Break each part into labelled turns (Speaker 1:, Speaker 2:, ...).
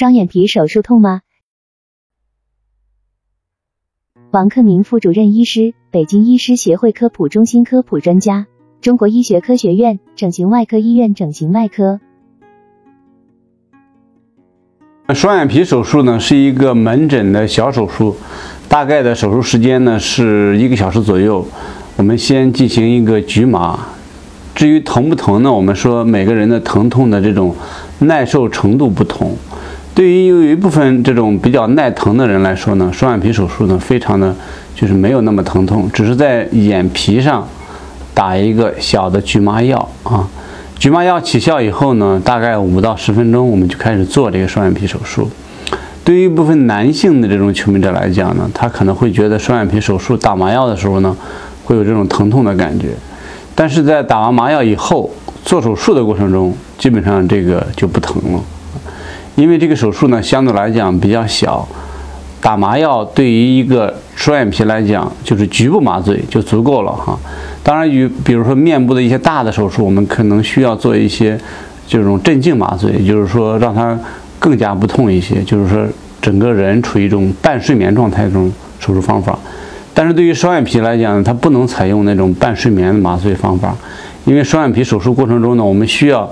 Speaker 1: 双眼皮手术痛吗？王克明副主任医师，北京医师协会科普中心科普专家，中国医学科学院整形外科医院整形外科。
Speaker 2: 双眼皮手术呢是一个门诊的小手术，大概的手术时间呢是一个小时左右。我们先进行一个局麻。至于疼不疼呢？我们说每个人的疼痛的这种耐受程度不同。对于有一部分这种比较耐疼的人来说呢，双眼皮手术呢非常的就是没有那么疼痛，只是在眼皮上打一个小的局麻药啊。局麻药起效以后呢，大概五到十分钟，我们就开始做这个双眼皮手术。对于一部分男性的这种求美者来讲呢，他可能会觉得双眼皮手术打麻药的时候呢，会有这种疼痛的感觉，但是在打完麻药以后做手术的过程中，基本上这个就不疼了。因为这个手术呢，相对来讲比较小，打麻药对于一个双眼皮来讲，就是局部麻醉就足够了哈。当然，与比如说面部的一些大的手术，我们可能需要做一些这种镇静麻醉，也就是说让它更加不痛一些，就是说整个人处于一种半睡眠状态这种手术方法。但是对于双眼皮来讲，它不能采用那种半睡眠的麻醉方法，因为双眼皮手术过程中呢，我们需要。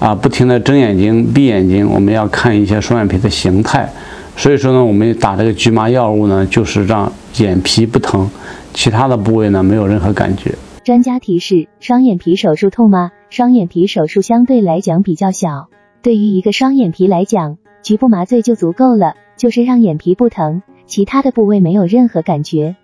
Speaker 2: 啊，不停的睁眼睛、闭眼睛，我们要看一些双眼皮的形态。所以说呢，我们打这个局麻药物呢，就是让眼皮不疼，其他的部位呢没有任何感觉。
Speaker 1: 专家提示：双眼皮手术痛吗？双眼皮手术相对来讲比较小，对于一个双眼皮来讲，局部麻醉就足够了，就是让眼皮不疼，其他的部位没有任何感觉。